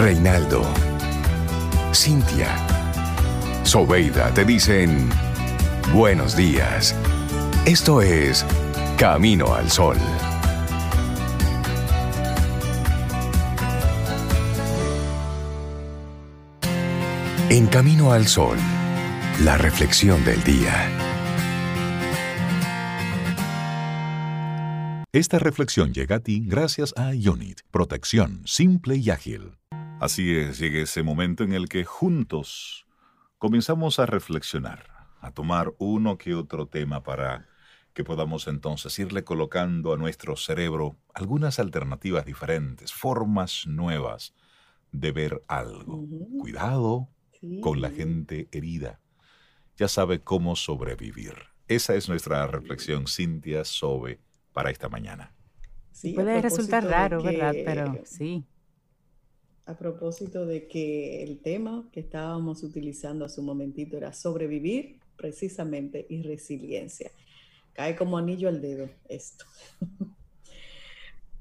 Reinaldo, Cintia, Sobeida te dicen buenos días. Esto es Camino al Sol. En Camino al Sol, la reflexión del día. Esta reflexión llega a ti gracias a Unit, protección simple y ágil. Así es, llega ese momento en el que juntos comenzamos a reflexionar, a tomar uno que otro tema para que podamos entonces irle colocando a nuestro cerebro algunas alternativas diferentes, formas nuevas de ver algo. Cuidado con la gente herida. Ya sabe cómo sobrevivir. Esa es nuestra reflexión, Cintia Sobe, para esta mañana. Puede resultar raro, ¿verdad? Pero sí. A propósito de que el tema que estábamos utilizando hace un momentito era sobrevivir precisamente y resiliencia. Cae como anillo al dedo esto.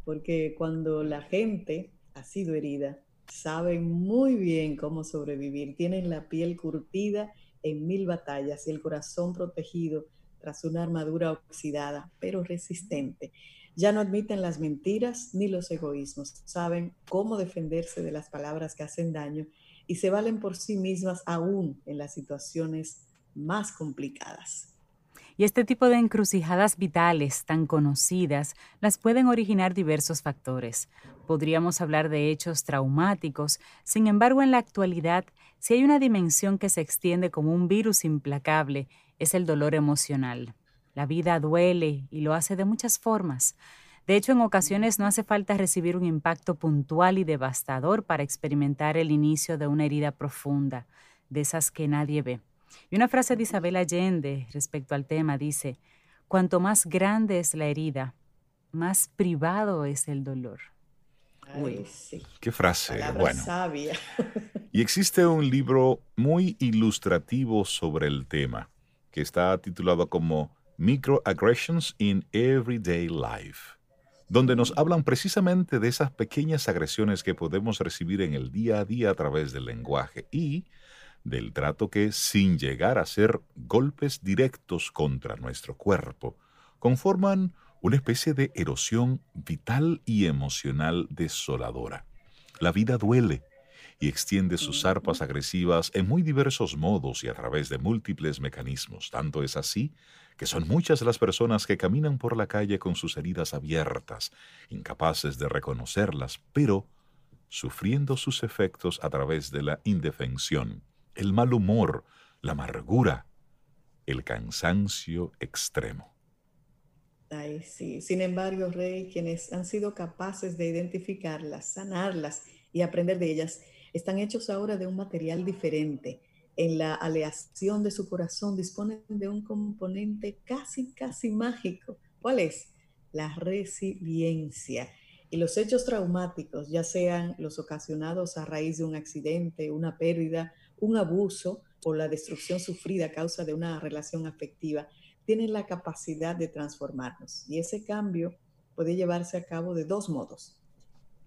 Porque cuando la gente ha sido herida, saben muy bien cómo sobrevivir, tienen la piel curtida en mil batallas y el corazón protegido tras una armadura oxidada, pero resistente. Ya no admiten las mentiras ni los egoísmos, saben cómo defenderse de las palabras que hacen daño y se valen por sí mismas aún en las situaciones más complicadas. Y este tipo de encrucijadas vitales tan conocidas las pueden originar diversos factores. Podríamos hablar de hechos traumáticos, sin embargo en la actualidad, si hay una dimensión que se extiende como un virus implacable, es el dolor emocional. La vida duele y lo hace de muchas formas. De hecho, en ocasiones no hace falta recibir un impacto puntual y devastador para experimentar el inicio de una herida profunda, de esas que nadie ve. Y una frase de Isabel Allende respecto al tema dice, cuanto más grande es la herida, más privado es el dolor. Ay, sí. Qué frase, bueno. Sabia. y existe un libro muy ilustrativo sobre el tema, que está titulado como Microaggressions in Everyday Life, donde nos hablan precisamente de esas pequeñas agresiones que podemos recibir en el día a día a través del lenguaje y del trato que, sin llegar a ser golpes directos contra nuestro cuerpo, conforman una especie de erosión vital y emocional desoladora. La vida duele y extiende sus arpas agresivas en muy diversos modos y a través de múltiples mecanismos. Tanto es así que son muchas las personas que caminan por la calle con sus heridas abiertas, incapaces de reconocerlas, pero sufriendo sus efectos a través de la indefensión el mal humor, la amargura, el cansancio extremo. Ay, sí. Sin embargo, Rey, quienes han sido capaces de identificarlas, sanarlas y aprender de ellas, están hechos ahora de un material diferente. En la aleación de su corazón disponen de un componente casi, casi mágico. ¿Cuál es? La resiliencia. Y los hechos traumáticos, ya sean los ocasionados a raíz de un accidente, una pérdida un abuso o la destrucción sufrida a causa de una relación afectiva, tienen la capacidad de transformarnos. Y ese cambio puede llevarse a cabo de dos modos.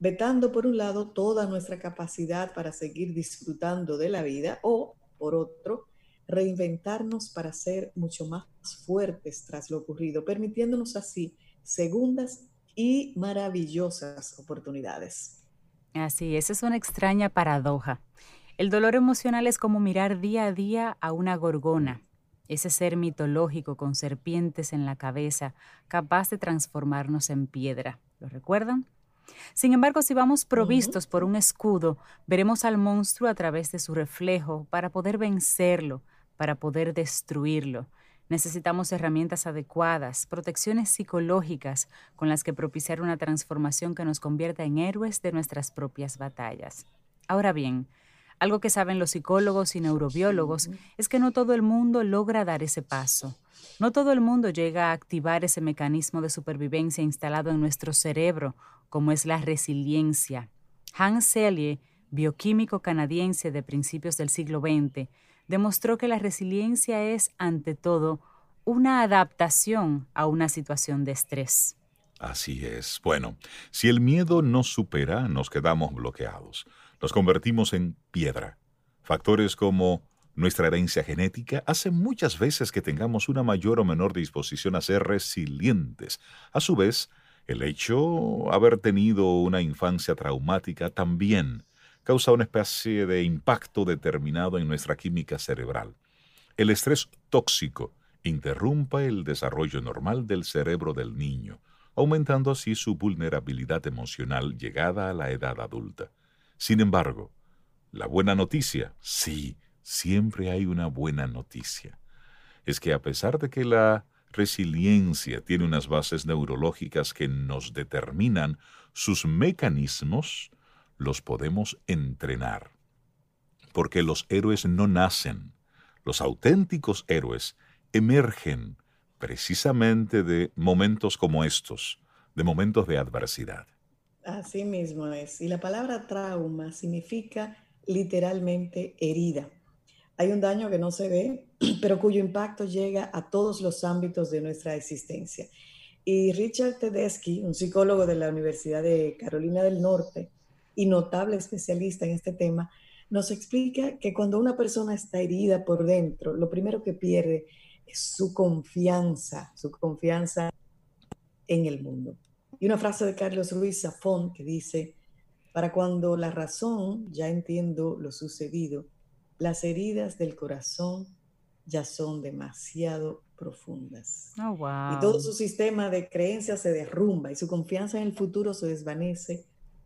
Vetando, por un lado, toda nuestra capacidad para seguir disfrutando de la vida o, por otro, reinventarnos para ser mucho más fuertes tras lo ocurrido, permitiéndonos así segundas y maravillosas oportunidades. Así, esa es una extraña paradoja. El dolor emocional es como mirar día a día a una gorgona, ese ser mitológico con serpientes en la cabeza, capaz de transformarnos en piedra. ¿Lo recuerdan? Sin embargo, si vamos provistos por un escudo, veremos al monstruo a través de su reflejo para poder vencerlo, para poder destruirlo. Necesitamos herramientas adecuadas, protecciones psicológicas con las que propiciar una transformación que nos convierta en héroes de nuestras propias batallas. Ahora bien, algo que saben los psicólogos y neurobiólogos es que no todo el mundo logra dar ese paso. No todo el mundo llega a activar ese mecanismo de supervivencia instalado en nuestro cerebro, como es la resiliencia. Hans Selye, bioquímico canadiense de principios del siglo XX, demostró que la resiliencia es, ante todo, una adaptación a una situación de estrés. Así es. Bueno, si el miedo nos supera, nos quedamos bloqueados Los convertimos en piedra. Factores como nuestra herencia genética hacen muchas veces que tengamos una mayor o menor disposición a ser resilientes. A su vez, el hecho de haber tenido una infancia traumática también causa una especie de impacto determinado en nuestra química cerebral. El estrés tóxico interrumpe el desarrollo normal del cerebro del niño, aumentando así su vulnerabilidad emocional llegada a la edad adulta. Sin embargo, la buena noticia, sí, siempre hay una buena noticia, es que a pesar de que la resiliencia tiene unas bases neurológicas que nos determinan sus mecanismos, los podemos entrenar. Porque los héroes no nacen, los auténticos héroes emergen precisamente de momentos como estos, de momentos de adversidad. Así mismo es. Y la palabra trauma significa literalmente herida. Hay un daño que no se ve, pero cuyo impacto llega a todos los ámbitos de nuestra existencia. Y Richard Tedeschi, un psicólogo de la Universidad de Carolina del Norte y notable especialista en este tema, nos explica que cuando una persona está herida por dentro, lo primero que pierde es su confianza, su confianza en el mundo. Y una frase de Carlos Ruiz Zafón que dice, para cuando la razón ya entiendo lo sucedido, las heridas del corazón ya son demasiado profundas. Oh, y todo su sistema de creencias se derrumba y su confianza en el futuro se desvanece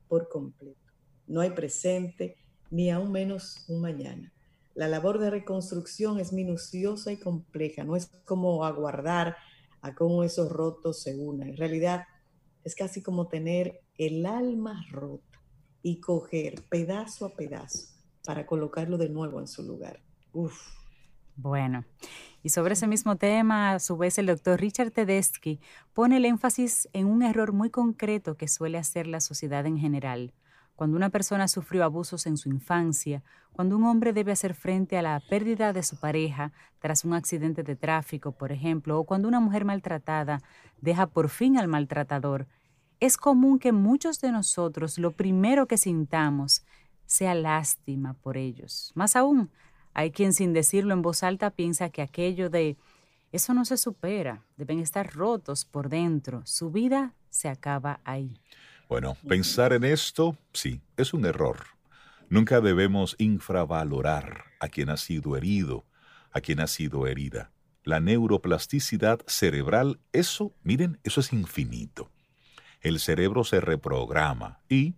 por completo. No hay presente, ni aún menos un mañana. La labor de reconstrucción es minuciosa y compleja, no es como aguardar a cómo esos rotos se unan. En realidad es casi como tener el alma rota y coger pedazo a pedazo para colocarlo de nuevo en su lugar. Uf. Bueno, y sobre ese mismo tema, a su vez, el doctor Richard Tedeschi pone el énfasis en un error muy concreto que suele hacer la sociedad en general. Cuando una persona sufrió abusos en su infancia, cuando un hombre debe hacer frente a la pérdida de su pareja tras un accidente de tráfico, por ejemplo, o cuando una mujer maltratada deja por fin al maltratador, es común que muchos de nosotros lo primero que sintamos sea lástima por ellos. Más aún, hay quien sin decirlo en voz alta piensa que aquello de eso no se supera, deben estar rotos por dentro, su vida se acaba ahí. Bueno, pensar en esto, sí, es un error. Nunca debemos infravalorar a quien ha sido herido, a quien ha sido herida. La neuroplasticidad cerebral, eso, miren, eso es infinito. El cerebro se reprograma y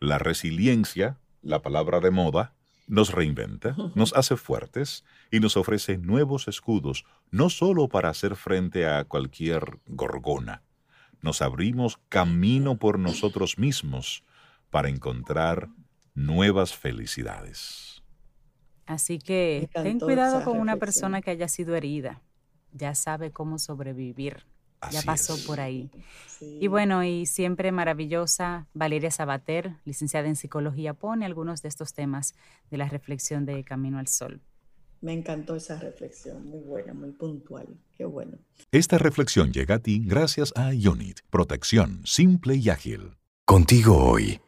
la resiliencia, la palabra de moda, nos reinventa, nos hace fuertes y nos ofrece nuevos escudos, no solo para hacer frente a cualquier gorgona. Nos abrimos camino por nosotros mismos para encontrar nuevas felicidades. Así que ten cuidado con una persona que haya sido herida. Ya sabe cómo sobrevivir ya pasó por ahí. Y bueno, y siempre maravillosa Valeria Sabater, licenciada en psicología, pone algunos de estos temas de la reflexión de Camino al Sol. Me encantó esa reflexión, muy buena, muy puntual. Qué bueno. Esta reflexión llega a ti gracias a Ionit, protección simple y ágil. Contigo hoy,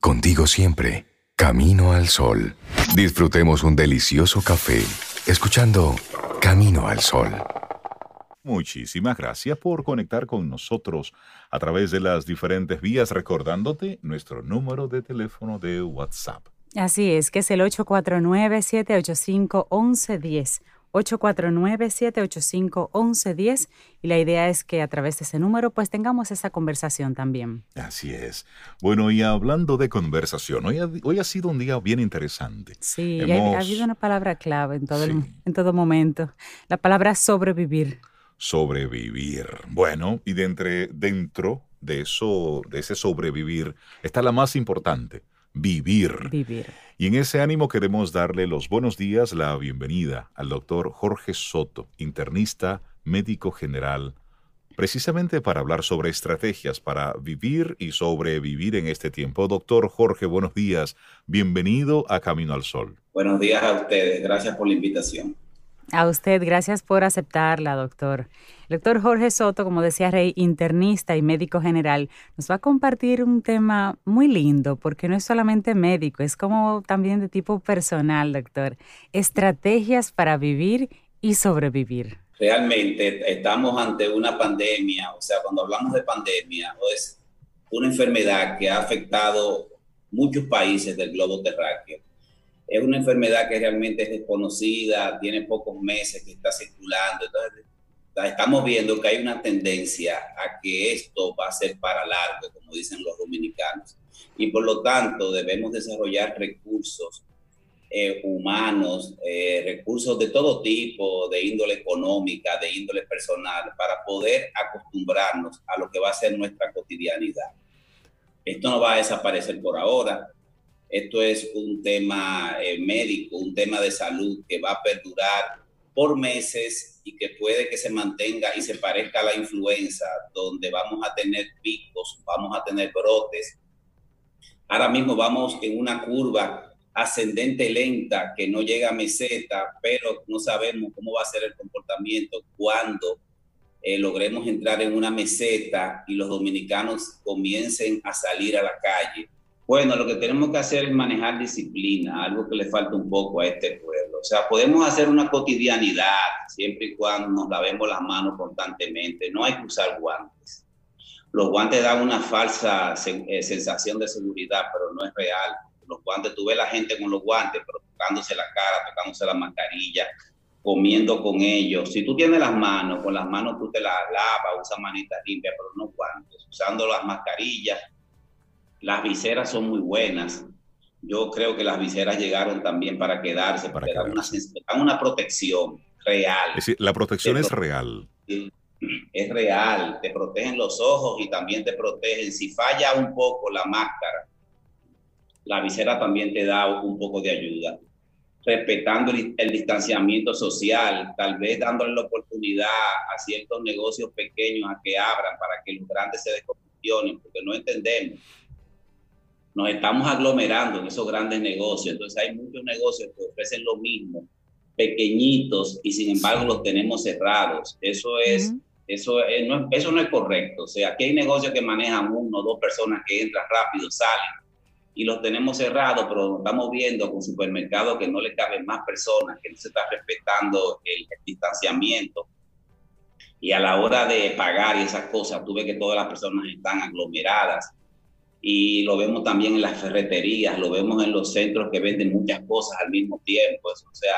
contigo siempre, Camino al Sol. Disfrutemos un delicioso café, escuchando Camino al Sol. Muchísimas gracias por conectar con nosotros a través de las diferentes vías, recordándote nuestro número de teléfono de WhatsApp. Así es, que es el 849-785-1110. 849-785-1110 y la idea es que a través de ese número pues tengamos esa conversación también. Así es. Bueno, y hablando de conversación, hoy ha, hoy ha sido un día bien interesante. Sí, ha, habido una palabra clave en todo, en todo momento, la palabra sobrevivir sobrevivir. Bueno, y de entre, dentro de eso, de ese sobrevivir, está la más importante, vivir. Vivir. Y en ese ánimo queremos darle los buenos días, la bienvenida al doctor Jorge Soto, internista, médico general, precisamente para hablar sobre estrategias para vivir y sobrevivir en este tiempo. Doctor Jorge, buenos días, bienvenido a Camino al Sol. Buenos días a ustedes, gracias por la invitación. A usted, gracias por aceptarla, doctor. El doctor Jorge Soto, como decía Rey, internista y médico general, nos va a compartir un tema muy lindo, porque no es solamente médico, es como también de tipo personal, doctor. Estrategias para vivir y sobrevivir. Realmente estamos ante una pandemia, o sea, cuando hablamos de pandemia, es una enfermedad que ha afectado muchos países del globo terráqueo es una enfermedad que realmente es desconocida, tiene pocos meses que está circulando. Entonces, estamos viendo que hay una tendencia a que esto va a ser para largo, como dicen los dominicanos. Y por lo tanto, debemos desarrollar recursos eh, humanos, eh, recursos de todo tipo, de índole económica, de índole personal, para poder acostumbrarnos a lo que va a ser nuestra cotidianidad. Esto no va a desaparecer por ahora esto es un tema eh, médico, un tema de salud que va a perdurar por meses y que puede que se mantenga y se parezca a la influenza, donde vamos a tener picos, vamos a tener brotes. Ahora mismo vamos en una curva ascendente lenta que no llega a meseta, pero no sabemos cómo va a ser el comportamiento cuando eh, logremos entrar en una meseta y los dominicanos comiencen a salir a la calle bueno, lo que tenemos que hacer es manejar disciplina, algo que le falta un poco a este pueblo. O sea, podemos hacer una cotidianidad siempre y cuando nos lavemos las manos constantemente. No hay que usar guantes. Los guantes dan una falsa eh, sensación de seguridad, pero no es real. Los guantes, tú ves la gente con los guantes, pero tocándose la cara, tocándose la mascarilla, comiendo con ellos. Si tú tienes las manos, con las manos tú te las lavas, usas manitas limpias, pero no guantes. Usando las mascarillas, las viseras son muy buenas. Yo creo que las viseras llegaron también para quedarse, para dan una, una, protección real. Es decir, la protección es real. Es real, te protegen los ojos y también te protegen. Si falla un poco la máscara, la visera también te da un poco de ayuda. Respetando el, el distanciamiento social, tal vez dándole la oportunidad a ciertos negocios pequeños a que abran para que los grandes se descongestionen, porque no entendemos nos estamos aglomerando en esos grandes negocios. Entonces hay muchos negocios que ofrecen lo mismo, pequeñitos, y sin embargo los tenemos cerrados. Eso es, eso, es, no, eso no es correcto. O sea, aquí hay negocios que manejan uno o dos personas que entran rápido, salen, y los tenemos cerrados, pero estamos viendo con supermercados que no le caben más personas, que no se está respetando el, el distanciamiento. Y a la hora de pagar y esas cosas, tú ves que todas las personas están aglomeradas y lo vemos también en las ferreterías, lo vemos en los centros que venden muchas cosas al mismo tiempo, o sea,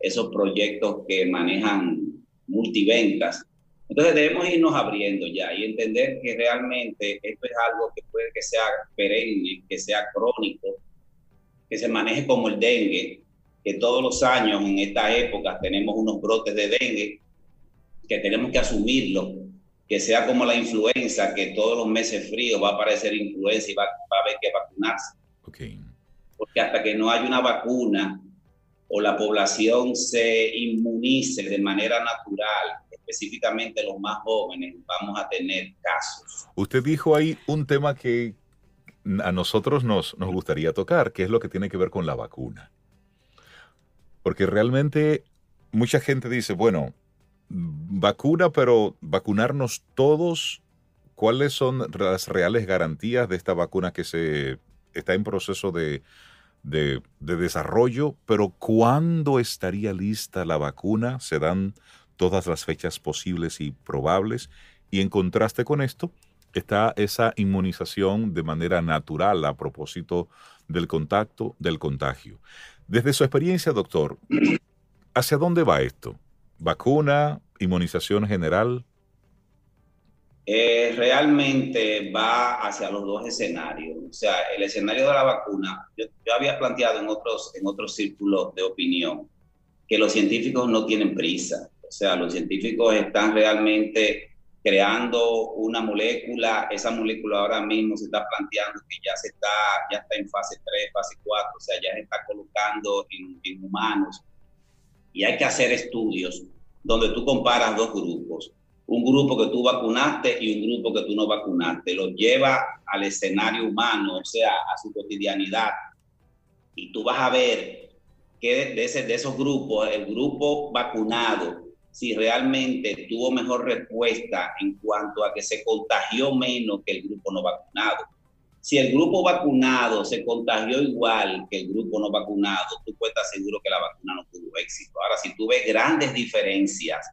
esos proyectos que manejan multiventas. Entonces debemos irnos abriendo ya y entender que realmente esto es algo que puede que sea perenne, que sea crónico, que se maneje como el dengue, que todos los años en esta época tenemos unos brotes de dengue, que tenemos que asumirlo que sea como la influenza, que todos los meses fríos va a aparecer influenza y va, a haber que vacunarse. Porque hasta que no haya una vacuna o la población se inmunice de manera natural, específicamente los más jóvenes, vamos a tener casos. Usted dijo ahí un tema que a nosotros nos, nos gustaría tocar, que es lo que tiene que ver con la vacuna. Porque realmente mucha gente dice, bueno, vacuna, pero vacunarnos todos, ¿cuáles son las reales garantías de esta vacuna que se está en proceso de, de, desarrollo? Pero ¿cuándo estaría lista la vacuna? Se dan todas las fechas posibles y probables. Y en contraste con esto, está esa inmunización de manera natural a propósito del contacto, del contagio. Desde su experiencia, doctor, ¿hacia dónde va esto? ¿Vacuna? ¿Inmunización general? Eh, realmente va hacia los dos escenarios. O sea, el escenario de la vacuna, yo, había planteado en otros, en otros círculos de opinión que los científicos no tienen prisa. O sea, los científicos están realmente creando una molécula, esa molécula ahora mismo se está planteando que ya se está, ya está en fase 3, fase 4, o sea, ya se está colocando en, en humanos y hay que hacer estudios donde tú comparas dos grupos. Un grupo que tú vacunaste y un grupo que tú no vacunaste. Lo lleva al escenario humano, o sea, a su cotidianidad. Y tú vas a ver que de, ese, de esos grupos, el grupo vacunado, si realmente tuvo mejor respuesta en cuanto a que se contagió menos que el grupo no vacunado. Si el grupo vacunado se contagió igual que el grupo no vacunado, tú puedes estar seguro que la vacuna no tuvo éxito. Ahora, si tú ves grandes diferencias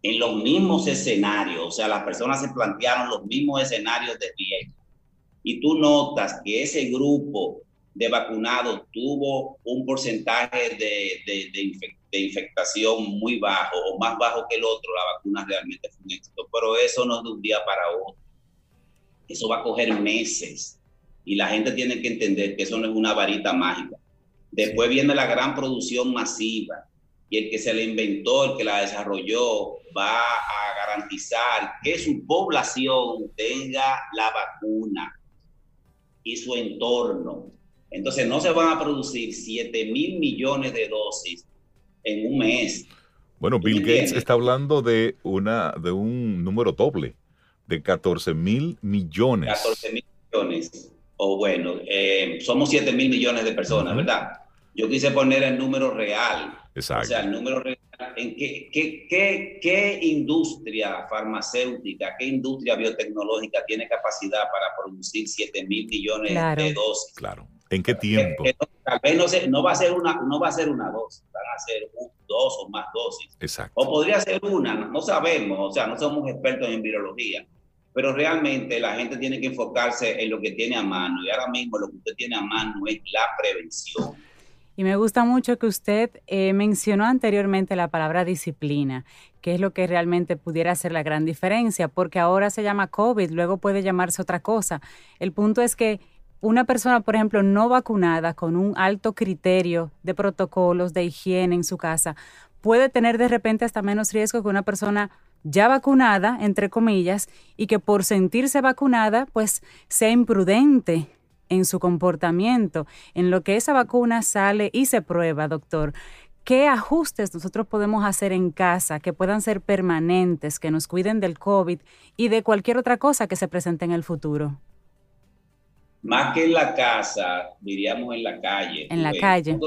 en los mismos escenarios, o sea, las personas se plantearon los mismos escenarios de riesgo, y tú notas que ese grupo de vacunados tuvo un porcentaje de, de, infectación muy bajo o más bajo que el otro, la vacuna realmente fue un éxito. Pero eso no es de un día para otro. Eso va a coger meses. Y la gente tiene que entender que eso no es una varita mágica. Después viene la gran producción masiva. Y el que se la inventó, el que la desarrolló, va a garantizar que su población tenga la vacuna y su entorno entonces no se van a producir 7 mil millones de dosis en un mes. Bueno, Bill Gates está hablando de, una, de un número doble, de 14 mil millones. 14 mil millones. O bueno, eh, somos 7 mil millones de personas, ¿verdad? Yo quise poner el número real. Exacto. O sea, el número real. ¿En qué, qué, qué, qué industria farmacéutica, qué industria biotecnológica tiene capacidad para producir 7 mil millones de dosis? Claro. ¿En qué tiempo? tal vez no, no, va a ser una, no va a ser una dosis, van a ser dos o más dosis. Exacto. O podría ser una, no, sabemos, o sea, no somos expertos en virología, pero realmente la gente tiene que enfocarse en lo que tiene a mano y ahora mismo lo que usted tiene a mano es la prevención. Y me gusta mucho que usted eh, mencionó anteriormente la palabra disciplina, que es lo que realmente pudiera hacer la gran diferencia, porque ahora se llama COVID, luego puede llamarse otra cosa. El punto es que una persona, por ejemplo, no vacunada con un alto criterio de protocolos de higiene en su casa, puede tener de repente hasta menos riesgo que una persona ya vacunada, entre comillas, y que por sentirse vacunada, pues sea imprudente en su comportamiento, en lo que esa vacuna sale y se prueba, doctor. ¿Qué ajustes nosotros podemos hacer en casa que puedan ser permanentes, que nos cuiden del COVID y de cualquier otra cosa que se presente en el futuro? más que en la casa, diríamos en la calle. En la calle.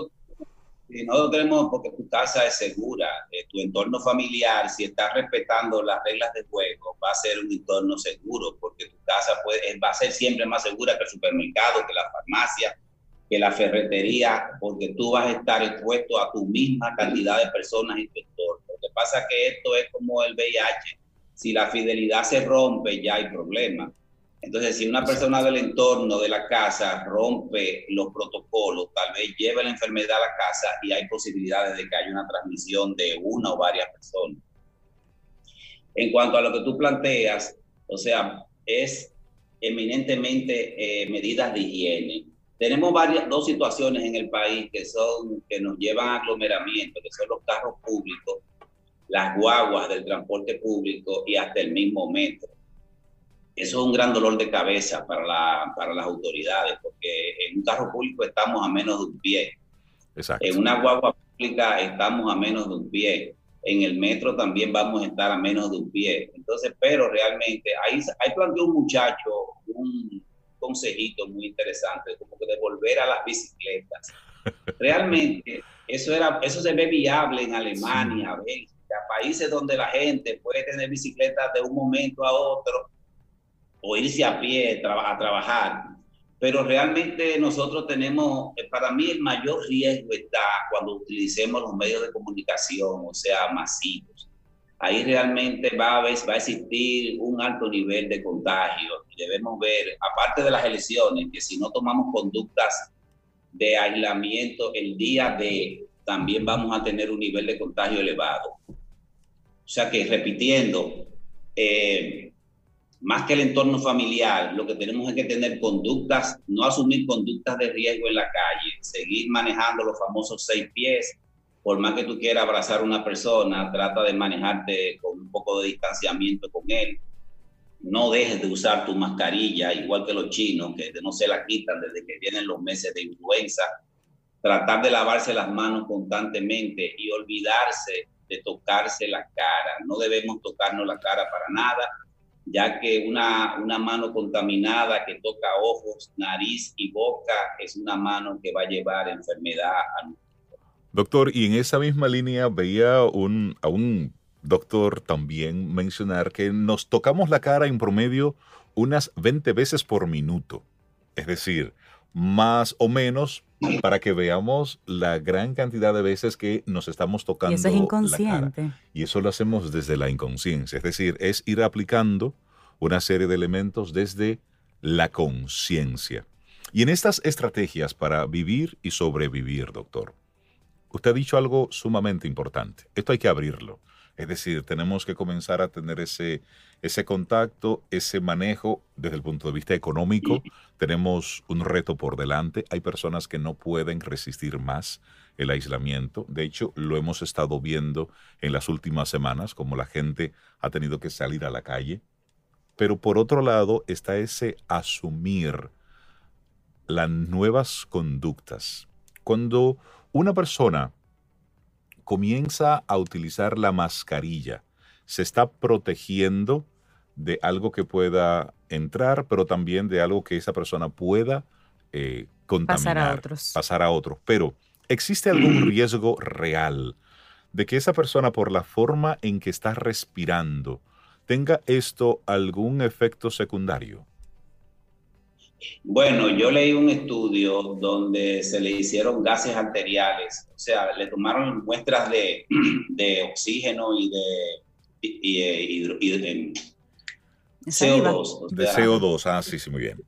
Nosotros, tenemos, porque tu casa es segura, eh, tu entorno familiar, si estás respetando las reglas de juego, va a ser un entorno seguro, porque tu casa puede, va a ser siempre más segura que el supermercado, que la farmacia, que la ferretería, porque tú vas a estar expuesto a tu misma cantidad de personas en tu entorno. Lo que pasa es que esto es como el VIH. Si la fidelidad se rompe, ya hay problemas entonces, si una persona del entorno de la casa rompe los protocolos, tal vez lleve la enfermedad a la casa y hay posibilidades de que haya una transmisión de una o varias personas. En cuanto a lo que tú planteas, o sea, es eminentemente eh, medidas de higiene. Tenemos varias, dos situaciones en el país que, son, que nos llevan a aglomeramiento, que son los carros públicos, las guaguas del transporte público y hasta el mismo metro eso es un gran dolor de cabeza para, la, para las autoridades, porque en un carro público estamos a menos de un pie. Exacto. En una guagua pública estamos a menos de un pie. En el metro también vamos a estar a menos de un pie. Entonces, pero realmente, ahí, ahí planteó un muchacho un consejito muy interesante, como que de volver a las bicicletas. Realmente, eso, era, eso se ve viable en Alemania, Bélgica, países donde la gente puede tener bicicletas de un momento a otro o irse a pie a trabajar. Pero realmente nosotros tenemos, eh, para mí el mayor riesgo está cuando utilicemos los medios de comunicación, o sea, masivos. Ahí realmente va a, va a existir un alto nivel de contagio. Debemos ver, aparte de las elecciones, que si no tomamos conductas de aislamiento el día de, también vamos a tener un nivel de contagio elevado. O sea que repitiendo, eh, más que el entorno familiar, lo que tenemos es que tener conductas, no asumir conductas de riesgo en la calle, seguir manejando los famosos seis pies. Por más que tú quieras abrazar a una persona, trata de manejarte con un poco de distanciamiento con él. No dejes de usar tu mascarilla, igual que los chinos, que no se la quitan desde que vienen los meses de influenza. Tratar de lavarse las manos constantemente y olvidarse de tocarse la cara. No debemos tocarnos la cara para nada ya que una, una mano contaminada que toca ojos, nariz y boca es una mano que va a llevar enfermedad a Doctor, y en esa misma línea veía un, a un doctor también mencionar que nos tocamos la cara en promedio unas 20 veces por minuto. Es decir, más o menos para que veamos la gran cantidad de veces que nos estamos tocando. Y eso es inconsciente. Y eso lo hacemos desde la inconsciencia. Es decir, es ir aplicando una serie de elementos desde la conciencia. Y en estas estrategias para vivir y sobrevivir, doctor, usted ha dicho algo sumamente importante. Esto hay que abrirlo. Es decir, tenemos que comenzar a tener ese, ese contacto, ese manejo desde el punto de vista económico. Tenemos un reto por delante. Hay personas que no pueden resistir más el aislamiento. De hecho, lo hemos estado viendo en las últimas semanas, como la gente ha tenido que salir a la calle. Pero por otro lado está ese asumir las nuevas conductas. Cuando una persona comienza a utilizar la mascarilla, se está protegiendo de algo que pueda entrar, pero también de algo que esa persona pueda eh, contaminar, pasar a otros. Pasar a otros. Pero, ¿existe algún riesgo real de que esa persona, por la forma en que está respirando, tenga esto algún efecto secundario? Bueno, yo leí un estudio donde se le hicieron gases arteriales, o sea, le tomaron muestras de, oxígeno y de, CO2. de CO2, ah, sí, sí, muy bien.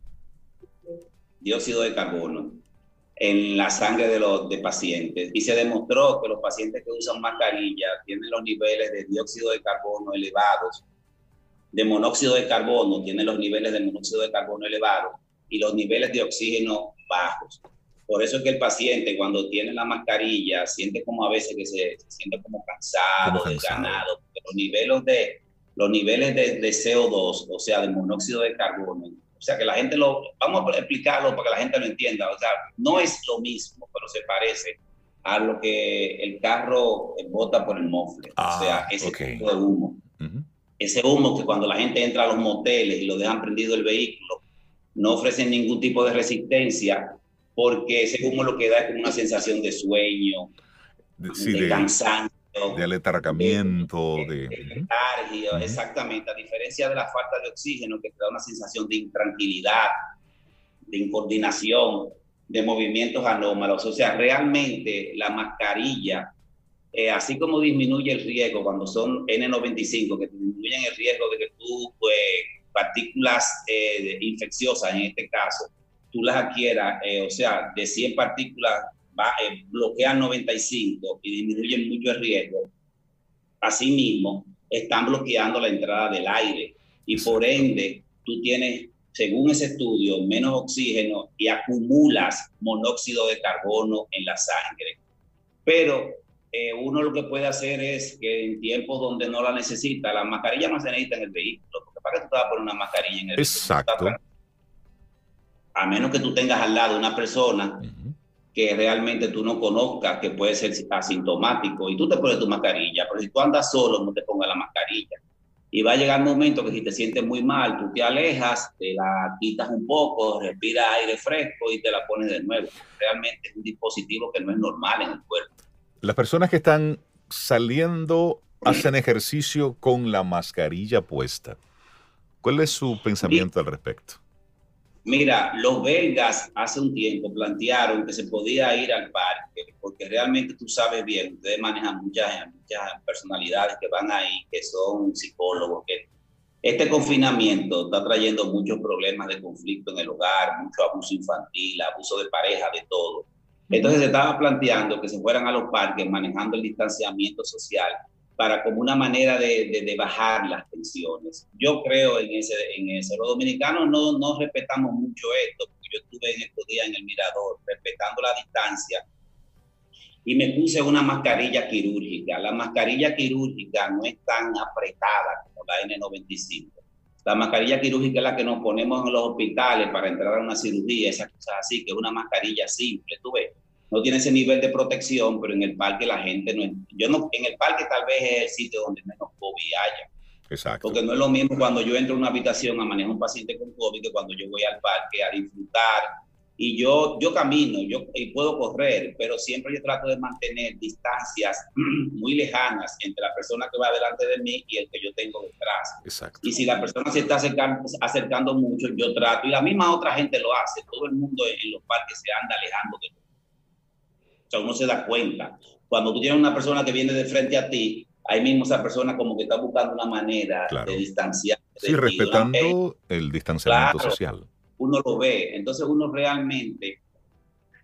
Dióxido de carbono en la sangre de los de pacientes y se demostró que los pacientes que usan mascarilla tienen los niveles de dióxido de carbono elevados, de monóxido de carbono tienen los niveles de monóxido de carbono elevados y los niveles de oxígeno bajos. Por eso es que el paciente cuando tiene la mascarilla siente como a veces que se, siente como cansado, desganado. Los niveles de, los niveles de, de, CO2, o sea, de monóxido de carbono, o sea, que la gente lo, vamos a explicarlo para que la gente lo entienda, o sea, no es lo mismo, pero se parece a lo que el carro bota por el mofle, o sea, ah, ese tipo de humo. Ese humo que cuando la gente entra a los moteles y lo dejan prendido el vehículo, no ofrecen ningún tipo de resistencia porque ese humo lo que da es como una sensación de sueño, de, cansancio. De aletargamiento, de... de, exactamente, a diferencia de la falta de oxígeno que te da una sensación de intranquilidad, de incoordinación, de movimientos anómalos. O sea, realmente la mascarilla, eh, así como disminuye el riesgo cuando son N95, que disminuyen el riesgo de que tú pues, partículas eh, infecciosias, en este caso, tú las adquieras, eh, o sea, de 100 partículas va, eh, bloquean 95 y disminuyen mucho el riesgo, asimismo están bloqueando la entrada del aire y por ende tú tienes, según ese estudio, menos oxígeno y acumulas monóxido de carbono en la sangre. Pero eh, uno lo que puede hacer es que en tiempos donde no la necesita, la mascarilla no se necesita en el vehículo, para que tú te vas a poner una mascarilla en el Exacto. A menos que tú tengas al lado una persona que realmente tú no conozcas, que puede ser asintomático, y tú te pones tu mascarilla, pero si tú andas solo, no te pongas la mascarilla. Y va a llegar un momento que si te sientes muy mal, tú te alejas, te la quitas un poco, respiras aire fresco y te la pones de nuevo. Realmente es un dispositivo que no es normal en el cuerpo. Las personas que están saliendo hacen ejercicio con la mascarilla puesta. ¿Cuál es su pensamiento al respecto? Mira, los belgas hace un tiempo plantearon que se podía ir al parque, porque realmente tú sabes bien, ustedes manejan muchas, muchas personalidades que van ahí, que son psicólogos, que este confinamiento está trayendo muchos problemas de conflicto en el hogar, mucho abuso infantil, abuso de pareja, de todo. Entonces se estaba planteando que se fueran a los parques manejando el distanciamiento social para como una manera de, bajar las tensiones. Yo creo en ese, en ese. Los dominicanos no, no respetamos mucho esto, porque yo estuve en estos días en el Mirador, respetando la distancia, y me puse una mascarilla quirúrgica. La mascarilla quirúrgica no es tan apretada como la N95. La mascarilla quirúrgica es la que nos ponemos en los hospitales para entrar a una cirugía, esas cosas así, que es una mascarilla simple, tú ves. No tiene ese nivel de protección, pero en el parque la gente no. Yo no, en el parque tal vez es el sitio donde menos COVID haya. Exacto. Porque no es lo mismo cuando yo entro a una habitación a manejar un paciente con COVID que cuando yo voy al parque a disfrutar y yo, yo camino, yo y puedo correr, pero siempre yo trato de mantener distancias muy lejanas entre la persona que va delante de mí y el que yo tengo detrás. Exacto. Y si la persona se está acercando, acercando mucho, yo trato, y la misma otra gente lo hace, todo el mundo en los parques se anda alejando de O sea, uno se da cuenta. Cuando tú tienes una persona que viene de frente a ti, ahí mismo esa persona como que está buscando una manera de distanciar. Sí, respetando el distanciamiento social uno lo ve. Entonces uno realmente,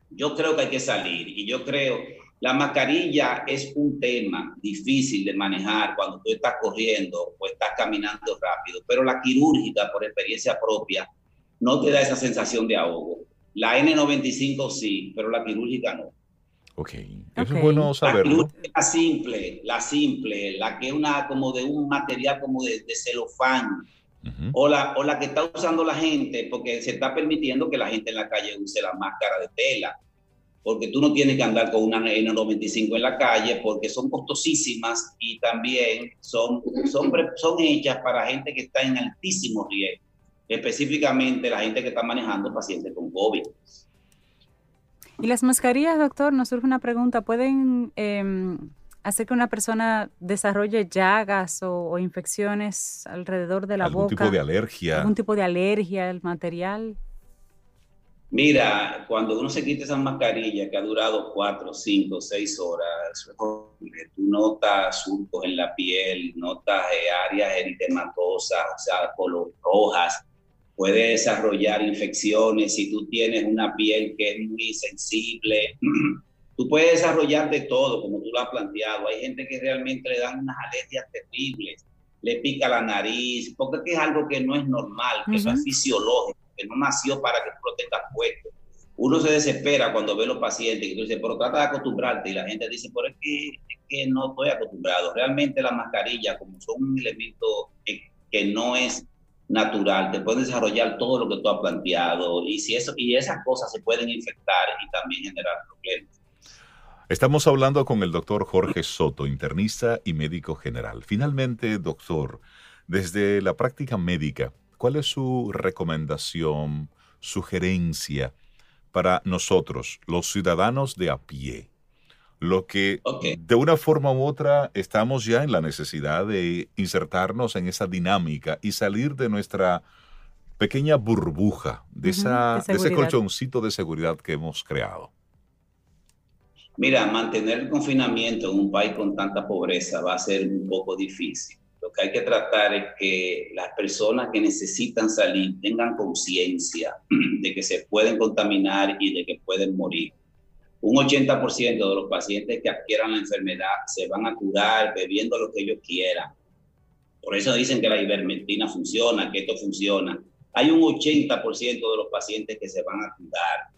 yo creo que hay que salir y yo creo, la mascarilla es un tema difícil de manejar cuando tú estás corriendo o estás caminando rápido, pero la quirúrgica, por experiencia propia, no te da esa sensación de ahogo. La N95 sí, pero la quirúrgica no. Ok, eso es bueno saberlo. La simple, la simple, la que es una como de un material como de, de celofán, o, la, o la que está usando la gente, porque se está permitiendo que la gente en la calle use la máscara de tela, porque tú no tienes que andar con una N95 en la calle, porque son costosísimas y también son, son, son hechas para gente que está en altísimo riesgo, específicamente la gente que está manejando pacientes con COVID. ¿Y las mascarillas, doctor? Nos surge una pregunta. ¿Pueden em, hacer que una persona desarrolle llagas o, infecciones alrededor de la boca. Algún tipo de alergia. Algún tipo de alergia al material. Mira, cuando uno se quita esa mascarilla que ha durado cuatro, cinco, seis horas, tú notas surcos en la piel, notas eh, áreas eritematosas, o sea, color rojas, puede desarrollar infecciones si tú tienes una piel que es muy sensible. Tú puedes desarrollar de todo, como tú lo has planteado. Hay gente que realmente le dan unas alergias terribles, le pica la nariz, porque es algo que no es normal, que no es fisiológico, que no nació para que tú lo tengas puesto. Uno se desespera cuando ve los pacientes y tú dices, pero trata de acostumbrarte. Y la gente dice, pero es que, es que no estoy acostumbrado. Realmente la mascarilla, como son un elemento que, que no es natural, te puede desarrollar todo lo que tú has planteado y si eso y esas cosas se pueden infectar y también generar problemas. Estamos hablando con el doctor Jorge Soto, internista y médico general. Finalmente, doctor, desde la práctica médica, ¿cuál es su recomendación, sugerencia para nosotros, los ciudadanos de a pie? Lo que de una forma u otra estamos ya en la necesidad de insertarnos en esa dinámica y salir de nuestra pequeña burbuja, de, esa, de ese colchoncito de seguridad que hemos creado. Mira, mantener el confinamiento en un país con tanta pobreza va a ser un poco difícil. Lo que hay que tratar es que las personas que necesitan salir tengan conciencia de que se pueden contaminar y de que pueden morir. Un 80% de los pacientes que adquieran la enfermedad se van a curar bebiendo lo que ellos quieran. Por eso dicen que la ivermectina funciona, que esto funciona. Hay un 80% de los pacientes que se van a curar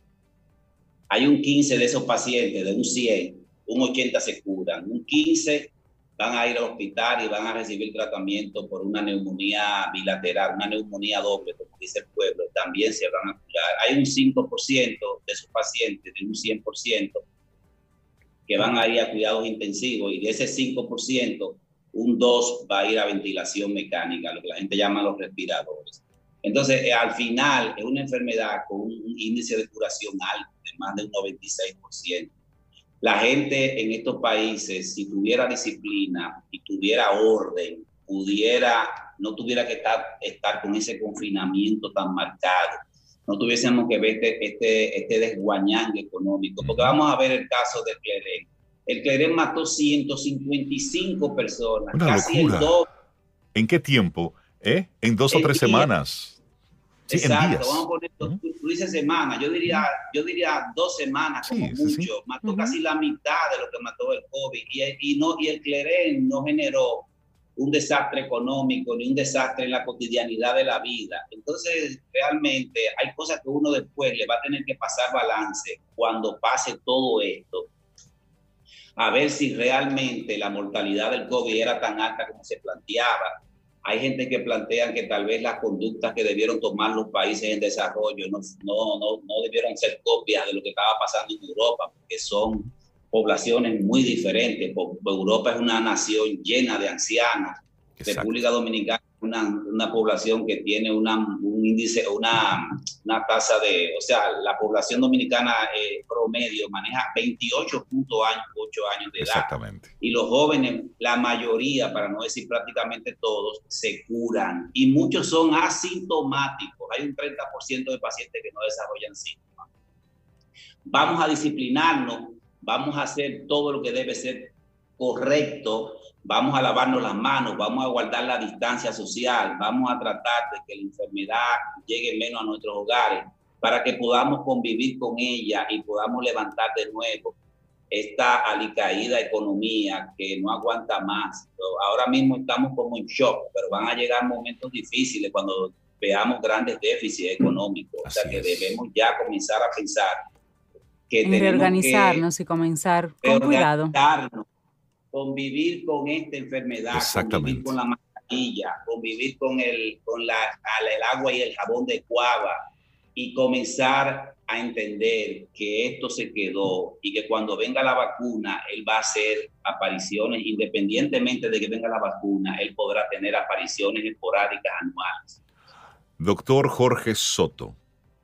hay un 15 de esos pacientes, de un 100, un 80 se curan, un 15 van a ir al hospital y van a recibir tratamiento por una neumonía bilateral, una neumonía doble, como dice el pueblo, también se van a curar. Hay un 5% de esos pacientes, de un 100%, que van a ir a cuidados intensivos y de ese 5%, un 2 va a ir a ventilación mecánica, lo que la gente llama los respiradores. Entonces, eh, al final, es una enfermedad con un índice de curación alto, de más del 96%. La gente en estos países, si tuviera disciplina y tuviera orden, pudiera, no tuviera que estar, estar con ese confinamiento tan marcado, no tuviésemos que ver este, este, este desguañangue económico, porque vamos a ver el caso de Cleren. El Cleren mató 155 personas, casi el doble. ¿En qué tiempo? ¿Eh? En dos o tres semanas. Exacto, vamos a poner, tú, dices semana, yo diría, yo diría dos semanas como mucho, mató casi la mitad de lo que mató el COVID y, y, no, y el Cleren no generó un desastre económico ni un desastre en la cotidianidad de la vida. Entonces, realmente hay cosas que uno después le va a tener que pasar balance cuando pase todo esto, a ver si realmente la mortalidad del COVID era tan alta como se planteaba hay gente que plantean que tal vez las conductas que debieron tomar los países en desarrollo no, no, no, no debieron ser copias de lo que estaba pasando en Europa, porque son poblaciones muy diferentes. Europa es una nación llena de ancianos. República Dominicana una, población que tiene una, un índice, una, una tasa de, o sea, la población dominicana eh, promedio maneja 28.8 años de edad. Exactamente. Y los jóvenes, la mayoría, para no decir prácticamente todos, se curan. Y muchos son asintomáticos. Hay un 30% de pacientes que no desarrollan síntomas. Vamos a disciplinarnos, vamos a hacer todo lo que debe ser correcto vamos a lavarnos las manos, vamos a guardar la distancia social, vamos a tratar de que la enfermedad llegue menos a nuestros hogares para que podamos convivir con ella y podamos levantar de nuevo esta alicaída economía que no aguanta más. Ahora mismo estamos como en shock, pero van a llegar momentos difíciles cuando veamos grandes déficits económicos. o sea que debemos ya comenzar a pensar que en reorganizarnos y comenzar con cuidado convivir con esta enfermedad, convivir con la mascarilla, convivir con, el, con la, el agua y el jabón de cuava y comenzar a entender que esto se quedó y que cuando venga la vacuna, él va a hacer apariciones, independientemente de que venga la vacuna, él podrá tener apariciones esporádicas anuales. Doctor Jorge Soto,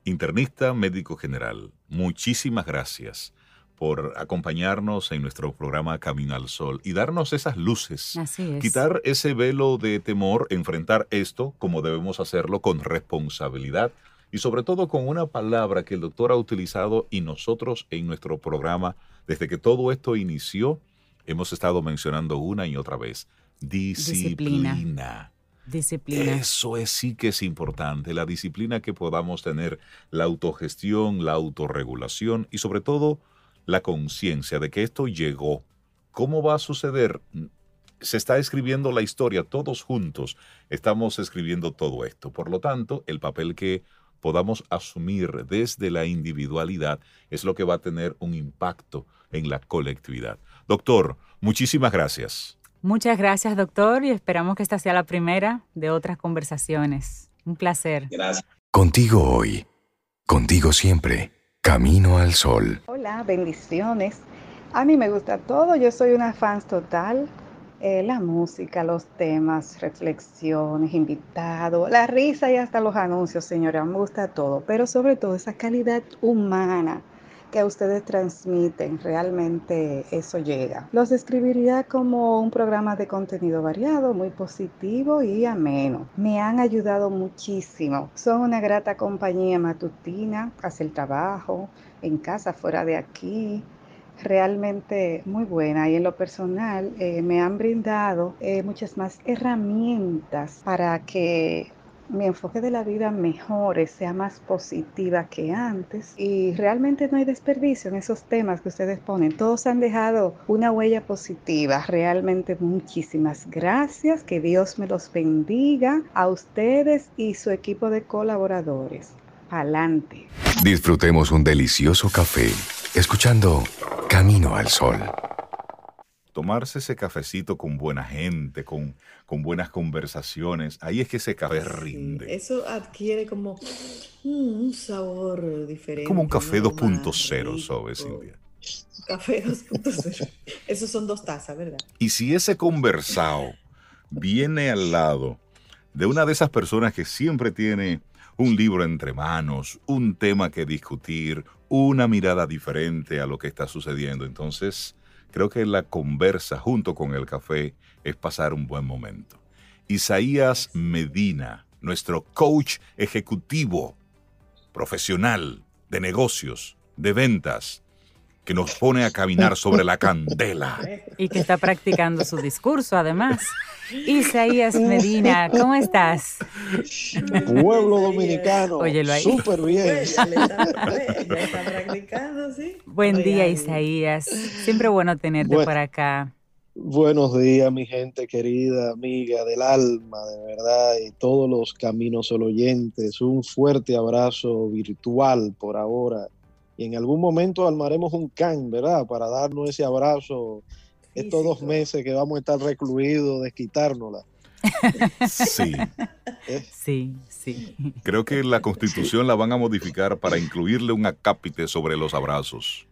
internista médico general, muchísimas gracias por acompañarnos en nuestro programa Camino al Sol y darnos esas luces. Quitar ese velo de temor, enfrentar esto como debemos hacerlo con responsabilidad y sobre todo con una palabra que el doctor ha utilizado y nosotros en nuestro programa, desde que todo esto inició, hemos estado mencionando una y otra vez. Disciplina. Disciplina. Eso es sí que es importante, la disciplina que podamos tener, la autogestión, la autorregulación y sobre todo la conciencia de que esto llegó. ¿Cómo va a suceder? Se está escribiendo la historia todos juntos. Estamos escribiendo todo esto. Por lo tanto, el papel que podamos asumir desde la individualidad es lo que va a tener un impacto en la colectividad. Doctor, muchísimas gracias. Muchas gracias, doctor, y esperamos que esta sea la primera de otras conversaciones. Un placer. Gracias. Contigo hoy, contigo siempre. Camino al Sol. Hola, bendiciones. A mí me gusta todo, yo soy una fan total. Eh, la música, los temas, reflexiones, invitados, la risa y hasta los anuncios, señora, me gusta todo, pero sobre todo esa calidad humana que ustedes transmiten, realmente eso llega. Los describiría como un programa de contenido variado, muy positivo y ameno. Me han ayudado muchísimo. Son una grata compañía matutina, hace el trabajo, en casa, fuera de aquí realmente muy buena y en lo personal eh, me han brindado eh, muchas más herramientas para que mi enfoque de la vida mejore, sea más positiva que antes y realmente no hay desperdicio en esos temas que ustedes ponen. Todos han dejado una huella positiva. Realmente muchísimas gracias. Que Dios me los bendiga a ustedes y su equipo de colaboradores. Adelante. Disfrutemos un delicioso café escuchando Camino al Sol tomarse ese cafecito con buena gente, con, con buenas conversaciones, ahí es que ese café rinde. eso adquiere como un sabor diferente. Como un café 2.0, ¿sabes, Cintia? Café 2.0. Esos son dos tazas, ¿verdad? Y si ese conversado viene al lado de una de esas personas que siempre tiene un libro entre manos, un tema que discutir, una mirada diferente a lo que está sucediendo, entonces Creo que la conversa junto con el café es pasar un buen momento. Isaías Medina, nuestro coach ejecutivo, profesional de negocios, de ventas, que nos pone a caminar sobre la candela. Y que está practicando su discurso, además. Isaías Medina, ¿cómo estás? Pueblo dominicano. Óyelo ahí. Súper bien. Buen día, Isaías. Siempre bueno tenerte por acá. Buenos días, mi gente querida, amiga del alma, de verdad, y todos los caminos solo oyentes. Un fuerte abrazo virtual por ahora y en algún momento armaremos un can, ¿verdad? Para darnos ese abrazo estos dos meses que vamos a estar recluidos, desquitárnosla. Sí. ¿Eh? Sí, sí. Creo que la constitución la van a modificar para incluirle un acápite sobre los abrazos.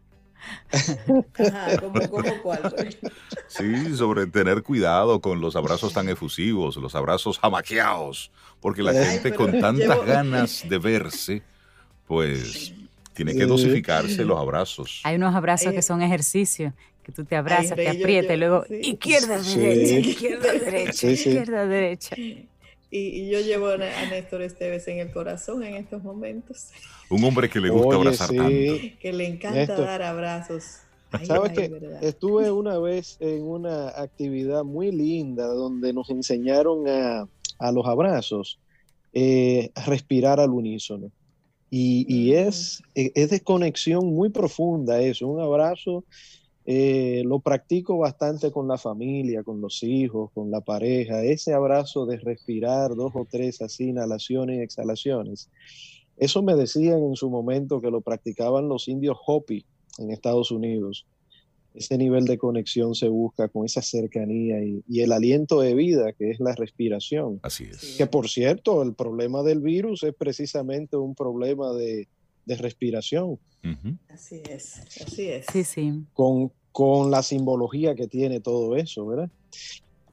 Sí, sobre tener cuidado con los abrazos tan efusivos, los abrazos jamaqueados, porque la gente con tantas ganas de verse, pues tiene que dosificarse los abrazos. Hay unos abrazos que son ejercicio, que tú te abrazas, te aprietas y luego izquierda, derecha, izquierda, derecha, izquierda, derecha. Y, yo llevo a, Néstor Esteves en el corazón en estos momentos. Un hombre que le gusta abrazar tanto. Que le encanta dar abrazos. Sabes que estuve una vez en una actividad muy linda donde nos enseñaron a, a los abrazos eh, respirar al unísono. Y, y mm. es, es de conexión muy profunda eso, un abrazo eh, lo practico bastante con la familia, con los hijos, con la pareja. Ese abrazo de respirar dos o tres así, inhalaciones y exhalaciones. Eso me decían en su momento que lo practicaban los indios Hopi en Estados Unidos. Ese nivel de conexión se busca con esa cercanía y, el aliento de vida, que es la respiración. Así es. Que por cierto, el problema del virus es precisamente un problema de, de respiración. Así es, así es. Sí, sí. Con, con la simbología que tiene todo eso, ¿verdad?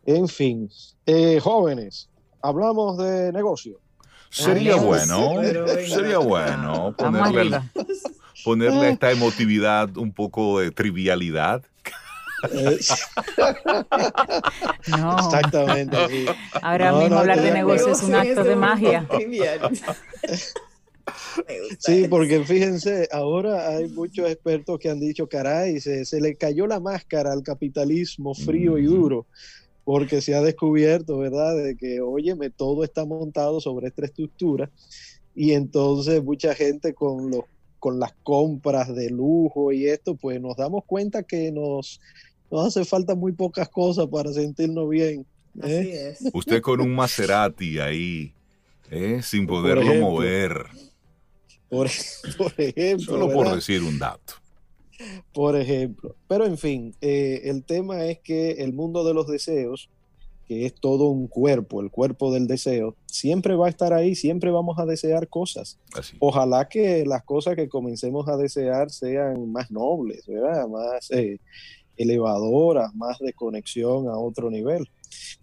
En fin, eh, jóvenes, hablamos de negocio. Sería bueno, sería bueno ponerle, ponerle a esta emotividad un poco de trivialidad. no. Exactamente. Ahora mismo hablar de negocio es un acto de magia. Sí, porque fíjense, ahora hay muchos expertos que han dicho, caray, se, se le cayó la máscara al capitalismo frío y duro, porque se ha descubierto, ¿verdad?, de que, óyeme, todo está montado sobre esta estructura y entonces mucha gente con los con las compras de lujo y esto, pues nos damos cuenta que nos, nos hace falta muy pocas cosas para sentirnos bien. ¿eh? Usted con un Maserati ahí, ¿eh? sin poderlo mover. Por, ejemplo. Solo por decir un dato. Por ejemplo. Pero en fin, eh, el tema es que el mundo de los deseos, que es todo un cuerpo, el cuerpo del deseo, siempre va a estar ahí, siempre vamos a desear cosas. Ojalá que las cosas que comencemos a desear sean más nobles, ¿verdad? Más eh, elevadoras, más de conexión a otro nivel.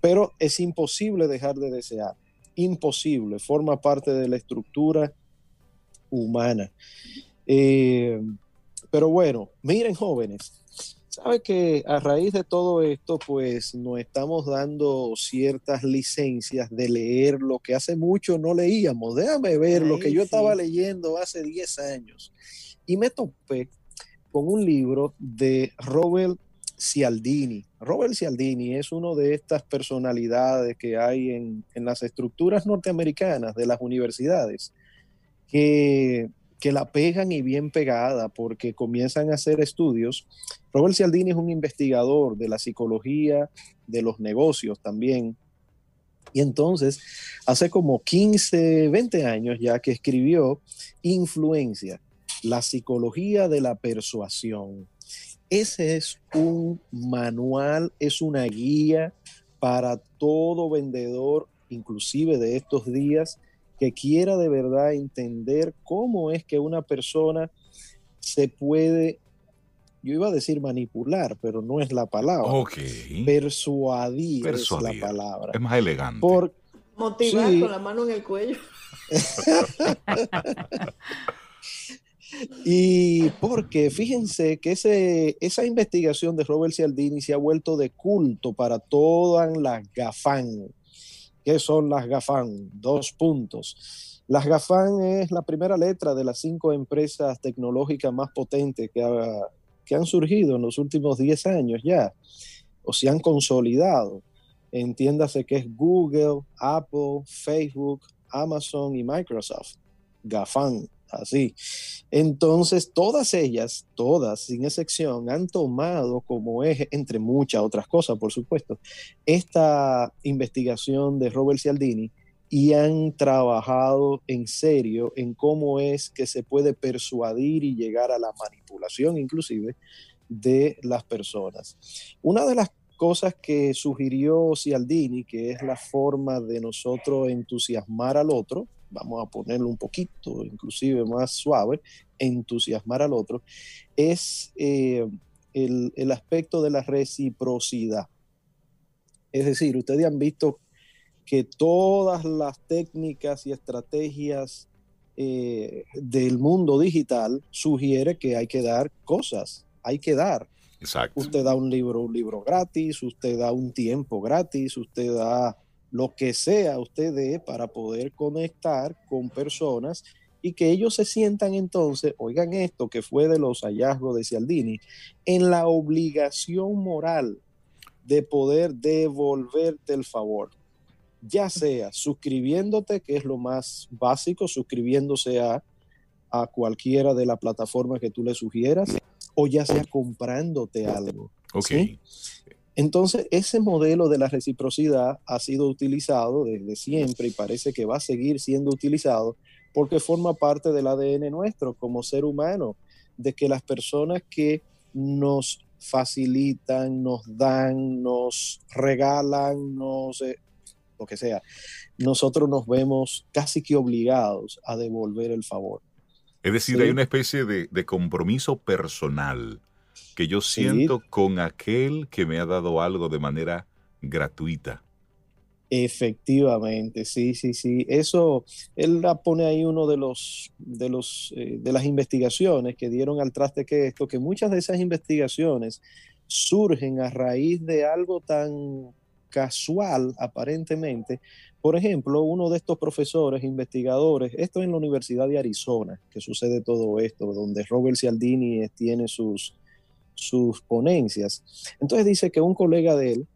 Pero es imposible dejar de desear. Imposible. Forma parte de la estructura humana. Eh, pero bueno, miren jóvenes, sabe que a raíz de todo esto, pues nos estamos dando ciertas licencias de leer lo que hace mucho no leíamos. Déjame ver lo que yo estaba leyendo hace 10 años. Y me topé con un libro de Robert Cialdini. Robert Cialdini es uno de estas personalidades que hay en, en las estructuras norteamericanas de las universidades que, la pegan y bien pegada porque comienzan a hacer estudios. Robert Cialdini es un investigador de la psicología, de los negocios también. Y entonces, hace como 15, 20 años ya que escribió Influencia, la psicología de la persuasión. Ese es un manual, es una guía para todo vendedor, inclusive de estos días, que quiera de verdad entender cómo es que una persona se puede, yo iba a decir manipular, pero no es la palabra. Persuadir, es la palabra. Es más elegante. Por, Motivar con la mano en el cuello. y porque fíjense que ese, esa investigación de Robert Cialdini se ha vuelto de culto para todas las GAFAN, ¿Qué son las GAFAN? Dos puntos. Las GAFAN es la primera letra de las cinco empresas tecnológicas más potentes que, que han surgido en los últimos 10 años ya, o se han consolidado. Entiéndase que es Google, Apple, Facebook, Amazon y Microsoft. GAFAN así. Entonces, todas ellas, todas, sin excepción, han tomado como eje, entre muchas otras cosas, por supuesto, esta investigación de Robert Cialdini y han trabajado en serio en cómo es que se puede persuadir y llegar a la manipulación inclusive de las personas. Una de las cosas que sugirió Cialdini, que es la forma de nosotros entusiasmar al otro, vamos a ponerlo un poquito, inclusive más suave, entusiasmar al otro, es eh, el, el aspecto de la reciprocidad. Es decir, ustedes han visto que todas las técnicas y estrategias eh, del mundo digital sugiere que hay que dar cosas, hay que dar. Exacto. Usted da un libro, un libro gratis, usted da un tiempo gratis, usted da lo que sea usted dé para poder conectar con personas y que ellos se sientan entonces, oigan esto que fue de los hallazgos de Cialdini, en la obligación moral de poder devolverte el favor ya sea suscribiéndote, que es lo más básico, suscribiéndose a, a cualquiera de las plataformas que tú le sugieras, o ya sea comprándote algo. Ok. Entonces, ese modelo de la reciprocidad ha sido utilizado desde siempre y parece que va a seguir siendo utilizado porque forma parte del ADN nuestro como ser humano, de que las personas que nos facilitan, nos dan, nos regalan, nos eh, lo que sea, nosotros nos vemos casi que obligados a devolver el favor. Es decir, hay una especie de, compromiso personal que yo siento con aquel que me ha dado algo de manera gratuita. Efectivamente, sí, sí, sí. Eso, él la pone ahí uno de los, de los, eh, de las investigaciones que dieron al traste que esto, que muchas de esas investigaciones surgen a raíz de algo tan casual, aparentemente. Por ejemplo, uno de estos profesores, investigadores, esto en la Universidad de Arizona, que sucede todo esto, donde Robert Cialdini tiene sus, sus ponencias. Entonces dice que un colega de él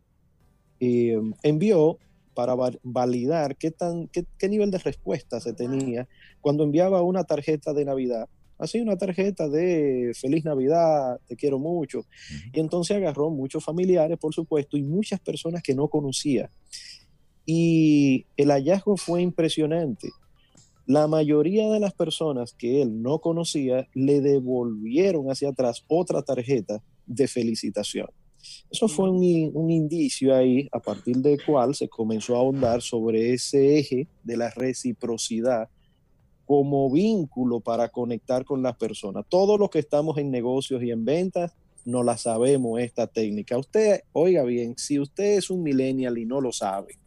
eh, envió para validar qué, tan, qué, qué nivel de respuesta se tenía cuando enviaba una tarjeta de Navidad así una tarjeta de feliz Navidad, te quiero mucho. Y entonces agarró muchos familiares, por supuesto, y muchas personas que no conocía. Y el hallazgo fue impresionante. La mayoría de las personas que él no conocía le devolvieron hacia atrás otra tarjeta de felicitación. Eso fue un, indicio ahí a partir del cual se comenzó a ahondar sobre ese eje de la reciprocidad como vínculo para conectar con las personas. Todos los que estamos en negocios y en ventas, no la sabemos esta técnica. Usted, oiga bien, si usted es un millennial y no lo sabe,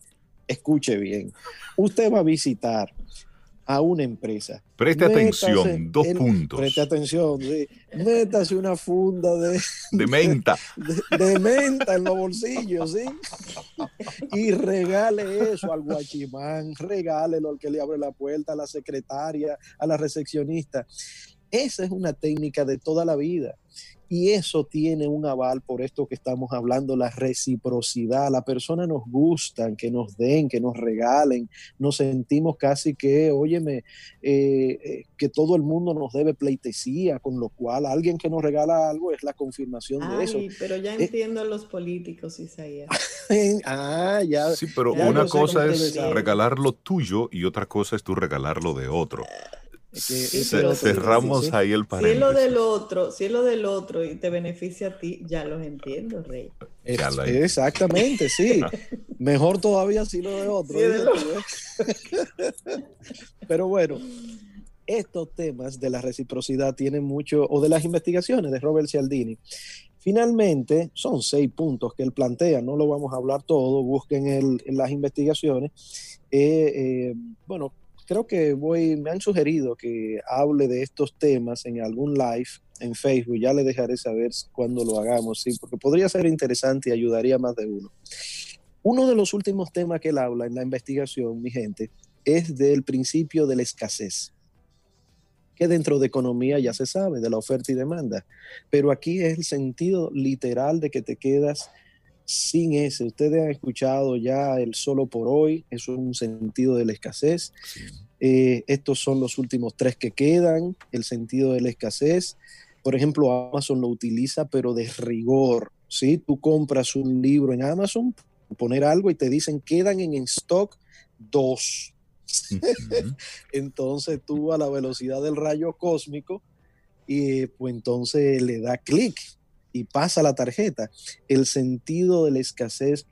escuche bien. Usted va a visitar a una empresa. Preste atención, dos puntos. Preste atención, sí. Métase una funda de, de menta. De, menta en los bolsillos, ¿sí? Y regale eso al guachimán, regálelo al que le abre la puerta, a la secretaria, a la recepcionista. Esa es una técnica de toda la vida. Y eso tiene un aval por esto que estamos hablando, la reciprocidad. La persona nos gustan, que nos den, que nos regalen. Nos sentimos casi que, óyeme, eh, eh, que todo el mundo nos debe pleitesía, con lo cual alguien que nos regala algo es la confirmación de eso. Pero ya eh, entiendo a los políticos, Isaías. ah, ya. Sí, pero una cosa es regalar lo tuyo y otra cosa es tú regalar lo de otro cerramos ahí el paréntesis. Si es lo del otro, si es lo del otro y te beneficia a ti, ya los entiendo, Rey. exactamente, sí. Mejor todavía si lo de otro. Pero bueno, estos temas de la reciprocidad tienen mucho, o de las investigaciones de Robert Cialdini, Finalmente, son seis puntos que él plantea, no lo vamos a hablar todo, busquen en las investigaciones. Eh, eh, bueno, creo que voy, me han sugerido que hable de estos temas en algún live en Facebook. Ya le dejaré saber cuando lo hagamos, sí, porque podría ser interesante y ayudaría más de uno. Uno de los últimos temas que él habla en la investigación, mi gente, es del principio de la escasez, que dentro de economía ya se sabe, de la oferta y demanda, pero aquí es el sentido literal de que te quedas sin ese. Ustedes han escuchado ya el solo por hoy, eso es un sentido de la escasez. Eh, estos son los últimos tres que quedan, el sentido de la escasez. Por ejemplo, Amazon lo utiliza, pero de rigor. Si Tú compras un libro en Amazon, poner algo y te dicen quedan en stock dos. entonces tú a la velocidad del rayo cósmico y pues entonces le da clic y pasa la tarjeta. El sentido de la escasez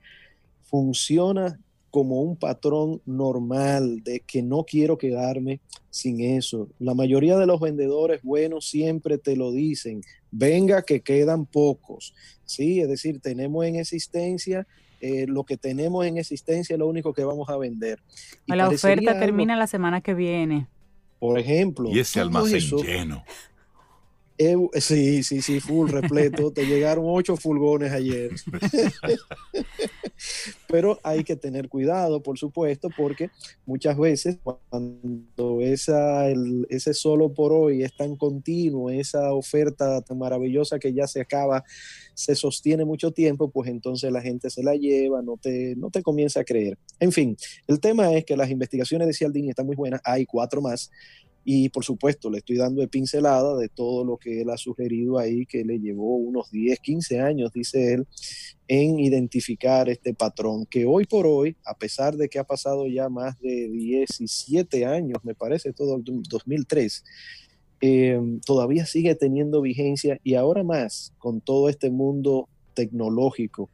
funciona como un patrón normal de que no quiero quedarme sin eso. La mayoría de los vendedores buenos siempre te lo dicen, venga que quedan pocos. Sí, es decir, tenemos en existencia eh, lo que tenemos en existencia es lo único que vamos a vender. la oferta termina la semana que viene. Por ejemplo. Y ese almacén lleno. Sí, sí, sí, full repleto. Te llegaron ocho fulgones ayer. Pero hay que tener cuidado, por supuesto, porque muchas veces cuando esa, ese solo por hoy es tan continuo, esa oferta tan maravillosa que ya se acaba, se sostiene mucho tiempo, pues entonces la gente se la lleva, no te, no te comienza a creer. En fin, el tema es que las investigaciones de Cialdini están muy buenas, hay cuatro más y por supuesto, le estoy dando de pincelada de todo lo que él ha sugerido ahí, que le llevó unos 10, 15 años, dice él, en identificar este patrón, que hoy por hoy, a pesar de que ha pasado ya más de 17 años, me parece, todo el 2003, eh, todavía sigue teniendo vigencia y ahora más con todo este mundo tecnológico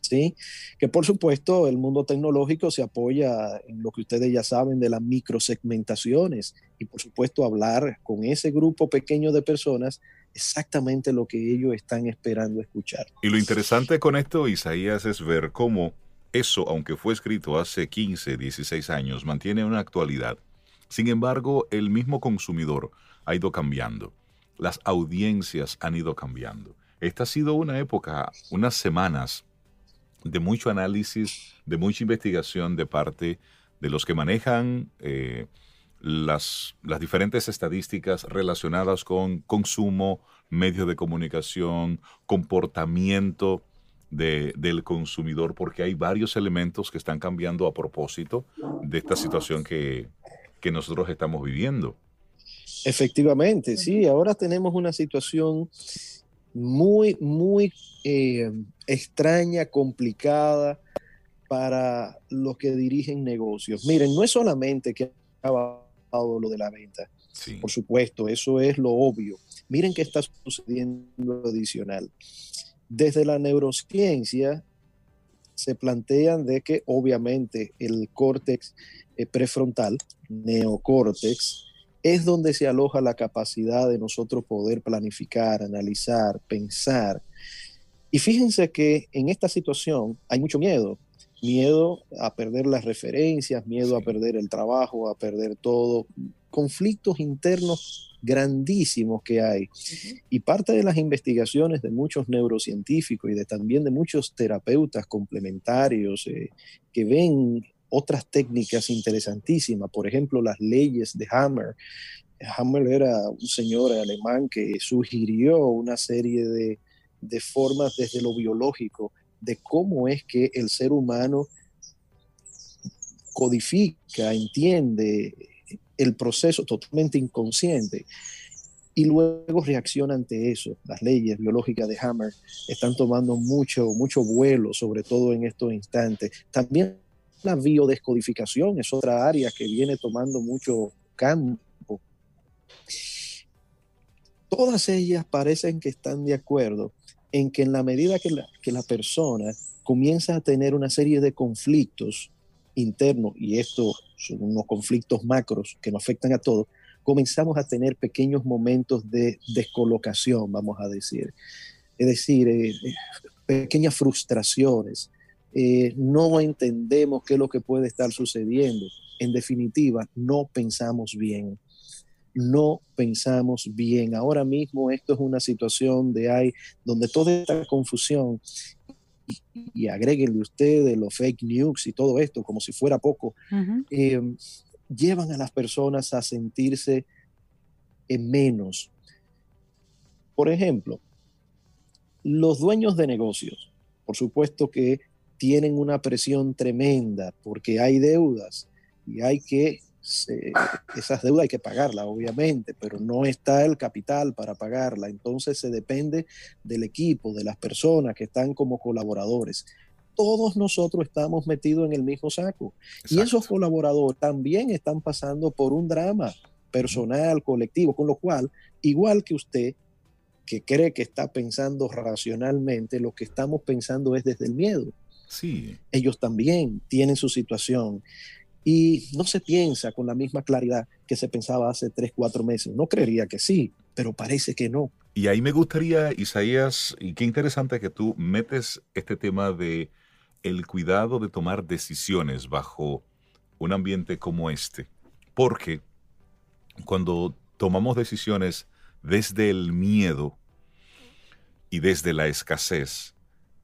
¿sí? Que por supuesto el mundo tecnológico se apoya en lo que ustedes ya saben de las microsegmentaciones y por supuesto hablar con ese grupo pequeño de personas exactamente lo que ellos están esperando escuchar. Y lo interesante con esto, Isaías, es ver cómo eso, aunque fue escrito hace 15, 16 años, mantiene una actualidad. Sin embargo, el mismo consumidor ha ido cambiando. Las audiencias han ido cambiando. Esta ha sido una época, unas semanas de mucho análisis, de mucha investigación de parte de los que manejan eh, las, las, diferentes estadísticas relacionadas con consumo, medios de comunicación, comportamiento del consumidor, porque hay varios elementos que están cambiando a propósito de esta situación que, que nosotros estamos viviendo. Efectivamente, sí, ahora tenemos una situación muy, muy eh, extraña, complicada para los que dirigen negocios. Miren, no es solamente que ha bajado lo de la venta, por supuesto, eso es lo obvio. Miren qué está sucediendo adicional. Desde la neurociencia se plantean de que obviamente el córtex eh, prefrontal, neocórtex, es donde se aloja la capacidad de nosotros poder planificar, analizar, pensar. Y fíjense que en esta situación hay mucho miedo, miedo a perder las referencias, miedo a perder el trabajo, a perder todo, conflictos internos grandísimos que hay. Y parte de las investigaciones de muchos neurocientíficos y de también de muchos terapeutas complementarios eh, que ven otras técnicas interesantísimas, por ejemplo, las leyes de Hammer. Hammer era un señor alemán que sugirió una serie de, formas desde lo biológico de cómo es que el ser humano codifica, entiende el proceso totalmente inconsciente y luego reacciona ante eso. Las leyes biológicas de Hammer están tomando mucho, mucho vuelo, sobre todo en estos instantes. También la biodescodificación es otra área que viene tomando mucho campo. Todas ellas parecen que están de acuerdo en que en la medida que la, que la persona comienza a tener una serie de conflictos internos, y estos son unos conflictos macros que nos afectan a todos, comenzamos a tener pequeños momentos de descolocación, vamos a decir. Es decir, eh, eh, pequeñas frustraciones, eh, no entendemos qué es lo que puede estar sucediendo. En definitiva, no pensamos bien. No pensamos bien. Ahora mismo esto es una situación de hay donde toda esta confusión y, agréguenle ustedes los fake news y todo esto como si fuera poco, eh, llevan a las personas a sentirse en menos. Por ejemplo, los dueños de negocios, por supuesto que tienen una presión tremenda porque hay deudas y hay que, esas deudas hay que pagarlas, obviamente, pero no está el capital para pagarla. Entonces se depende del equipo, de las personas que están como colaboradores. Todos nosotros estamos metidos en el mismo saco. Y esos colaboradores también están pasando por un drama personal, colectivo, con lo cual, igual que usted, que cree que está pensando racionalmente, lo que estamos pensando es desde el miedo Sí. Ellos también tienen su situación y no se piensa con la misma claridad que se pensaba hace tres, cuatro meses. No creería que sí, pero parece que no. Y ahí me gustaría, Isaías, y qué interesante que tú metes este tema de el cuidado de tomar decisiones bajo un ambiente como este. Porque cuando tomamos decisiones desde el miedo y desde la escasez,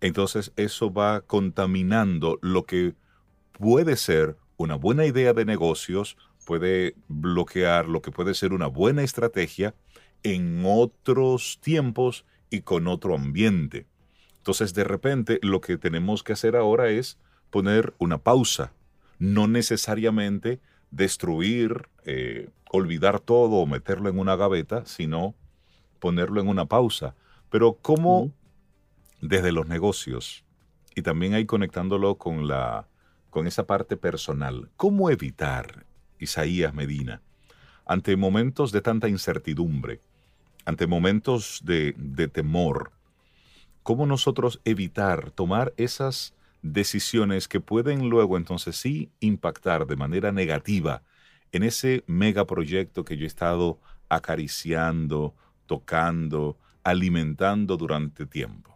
entonces eso va contaminando lo que puede ser una buena idea de negocios, puede bloquear lo que puede ser una buena estrategia en otros tiempos y con otro ambiente. Entonces, de repente, lo que tenemos que hacer ahora es poner una pausa, no necesariamente destruir, eh, olvidar todo o meterlo en una gaveta, sino ponerlo en una pausa. Pero ¿cómo desde los negocios y también ahí conectándolo con la con esa parte personal. ¿Cómo evitar, Isaías Medina, ante momentos de tanta incertidumbre, ante momentos de, de temor, cómo nosotros evitar tomar esas decisiones que pueden luego entonces sí impactar de manera negativa en ese megaproyecto que yo he estado acariciando, tocando, alimentando durante tiempo?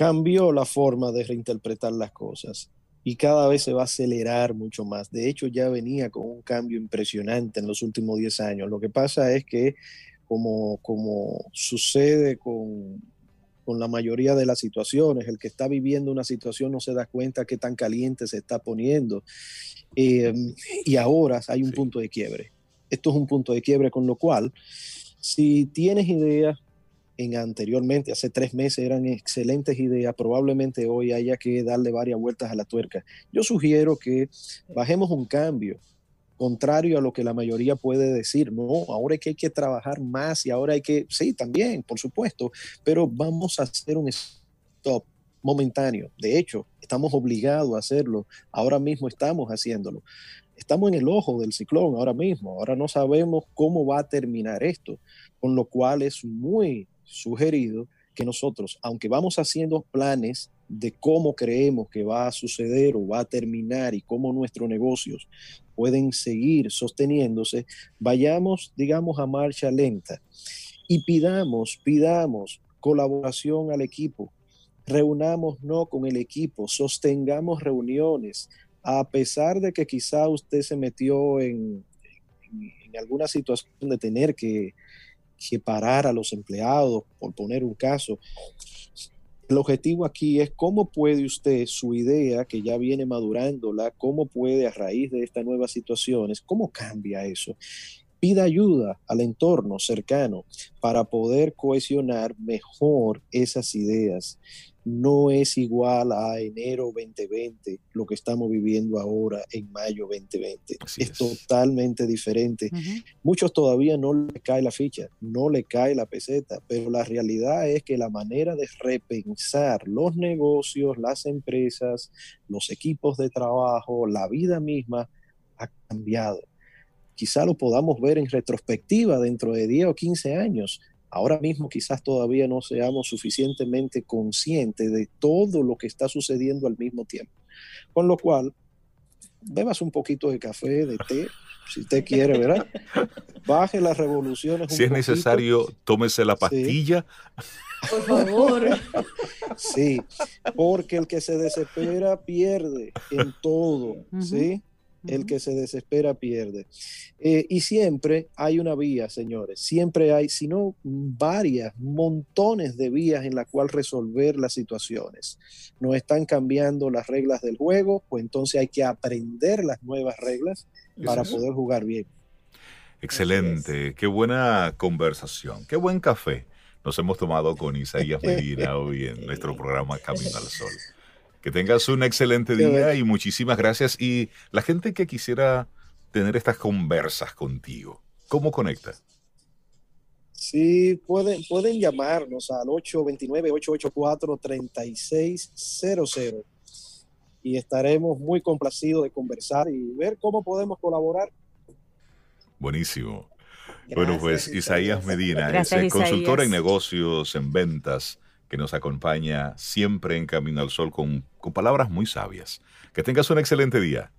Cambió la forma de reinterpretar las cosas y cada vez se va a acelerar mucho más. De hecho, ya venía con un cambio impresionante en los últimos 10 años. Lo que pasa es que, como, como sucede con, con la mayoría de las situaciones, el que está viviendo una situación no se da cuenta qué tan caliente se está poniendo. Eh, y ahora hay un punto de quiebre. Esto es un punto de quiebre, con lo cual, si tienes ideas, en anteriormente, hace tres meses, eran excelentes ideas, probablemente hoy haya que darle varias vueltas a la tuerca. Yo sugiero que bajemos un cambio, contrario a lo que la mayoría puede decir, no, ahora hay que, hay que trabajar más y ahora hay que, sí, también, por supuesto, pero vamos a hacer un stop momentáneo. De hecho, estamos obligados a hacerlo, ahora mismo estamos haciéndolo. Estamos en el ojo del ciclón ahora mismo, ahora no sabemos cómo va a terminar esto, con lo cual es muy sugerido que nosotros, aunque vamos haciendo planes de cómo creemos que va a suceder o va a terminar y cómo nuestros negocios pueden seguir sosteniéndose, vayamos, digamos, a marcha lenta y pidamos, pidamos colaboración al equipo. Reunamos no con el equipo, sostengamos reuniones, a pesar de que quizá usted se metió en alguna situación de tener que parar a los empleados, por poner un caso. El objetivo aquí es cómo puede usted, su idea que ya viene madurándola, cómo puede a raíz de estas nuevas situaciones, cómo cambia eso. Pida ayuda al entorno cercano para poder cohesionar mejor esas ideas no es igual a enero 2020, lo que estamos viviendo ahora en mayo 2020. Es, totalmente diferente. Muchos todavía no le cae la ficha, no le cae la peseta, pero la realidad es que la manera de repensar los negocios, las empresas, los equipos de trabajo, la vida misma ha cambiado. Quizá lo podamos ver en retrospectiva dentro de 10 o 15 años, Ahora mismo quizás todavía no seamos suficientemente conscientes de todo lo que está sucediendo al mismo tiempo. Con lo cual, bebas un poquito de café, de té, si usted quiere, ¿verdad? Baje las revoluciones. si es necesario, tómese la pastilla. Por favor. Sí, porque el que se desespera pierde en todo, ¿sí? El que se desespera pierde. Eh, y siempre hay una vía, señores. Siempre hay, si no varias, montones de vías en la cual resolver las situaciones. No están cambiando las reglas del juego, pues entonces hay que aprender las nuevas reglas para poder jugar bien. Excelente, qué buena conversación, qué buen café nos hemos tomado con Isaías Medina hoy en nuestro programa Camino al Sol. Que tengas un excelente día y muchísimas gracias. Y la gente que quisiera tener estas conversas contigo, ¿cómo conecta? Sí, pueden, pueden llamarnos al 829-884-3600 y estaremos muy complacidos de conversar y ver cómo podemos colaborar. Buenísimo. bueno, pues Isaías Medina, es consultor en negocios, en ventas que nos acompaña siempre en Camino al Sol con, con palabras muy sabias. Que tengas un excelente día.